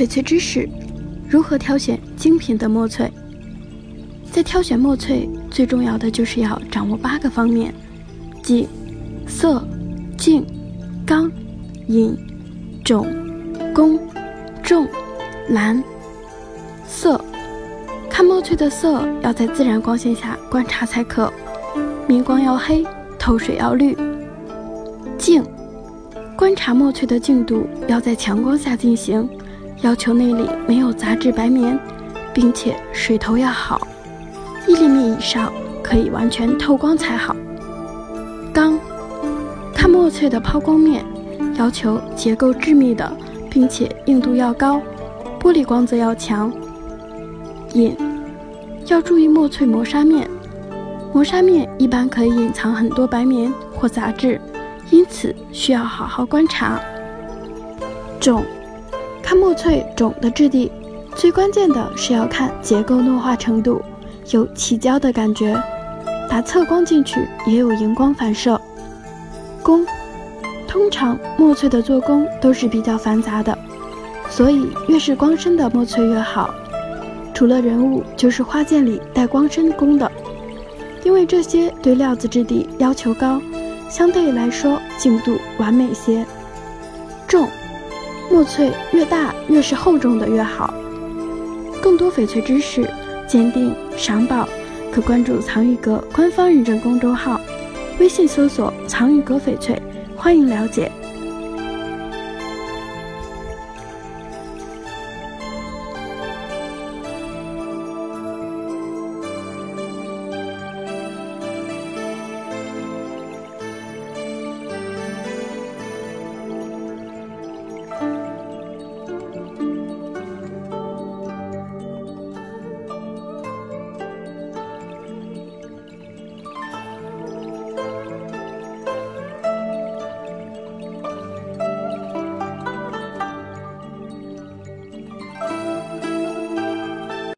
翡翠知识：如何挑选精品的墨翠？在挑选墨翠，最重要的就是要掌握八个方面，即色、净、刚、隐、种、工、重、蓝。色，看墨翠的色要在自然光线下观察才可，明光要黑，透水要绿。净，观察墨翠的净度要在强光下进行。要求内里没有杂质白棉，并且水头要好，一厘米以上可以完全透光才好。钢，看墨翠的抛光面，要求结构致密的，并且硬度要高，玻璃光泽要强。隐，要注意墨翠磨砂面，磨砂面一般可以隐藏很多白棉或杂质，因此需要好好观察。种。看墨翠种的质地，最关键的是要看结构糯化程度，有起胶的感觉。打侧光进去也有荧光反射。工，通常墨翠的做工都是比较繁杂的，所以越是光深的墨翠越好。除了人物，就是花件里带光深工的，因为这些对料子质地要求高，相对来说净度完美些。重。墨翠越大，越是厚重的越好。更多翡翠知识、鉴定、赏宝，可关注藏玉阁官方认证公众号，微信搜索“藏玉阁翡翠”，欢迎了解。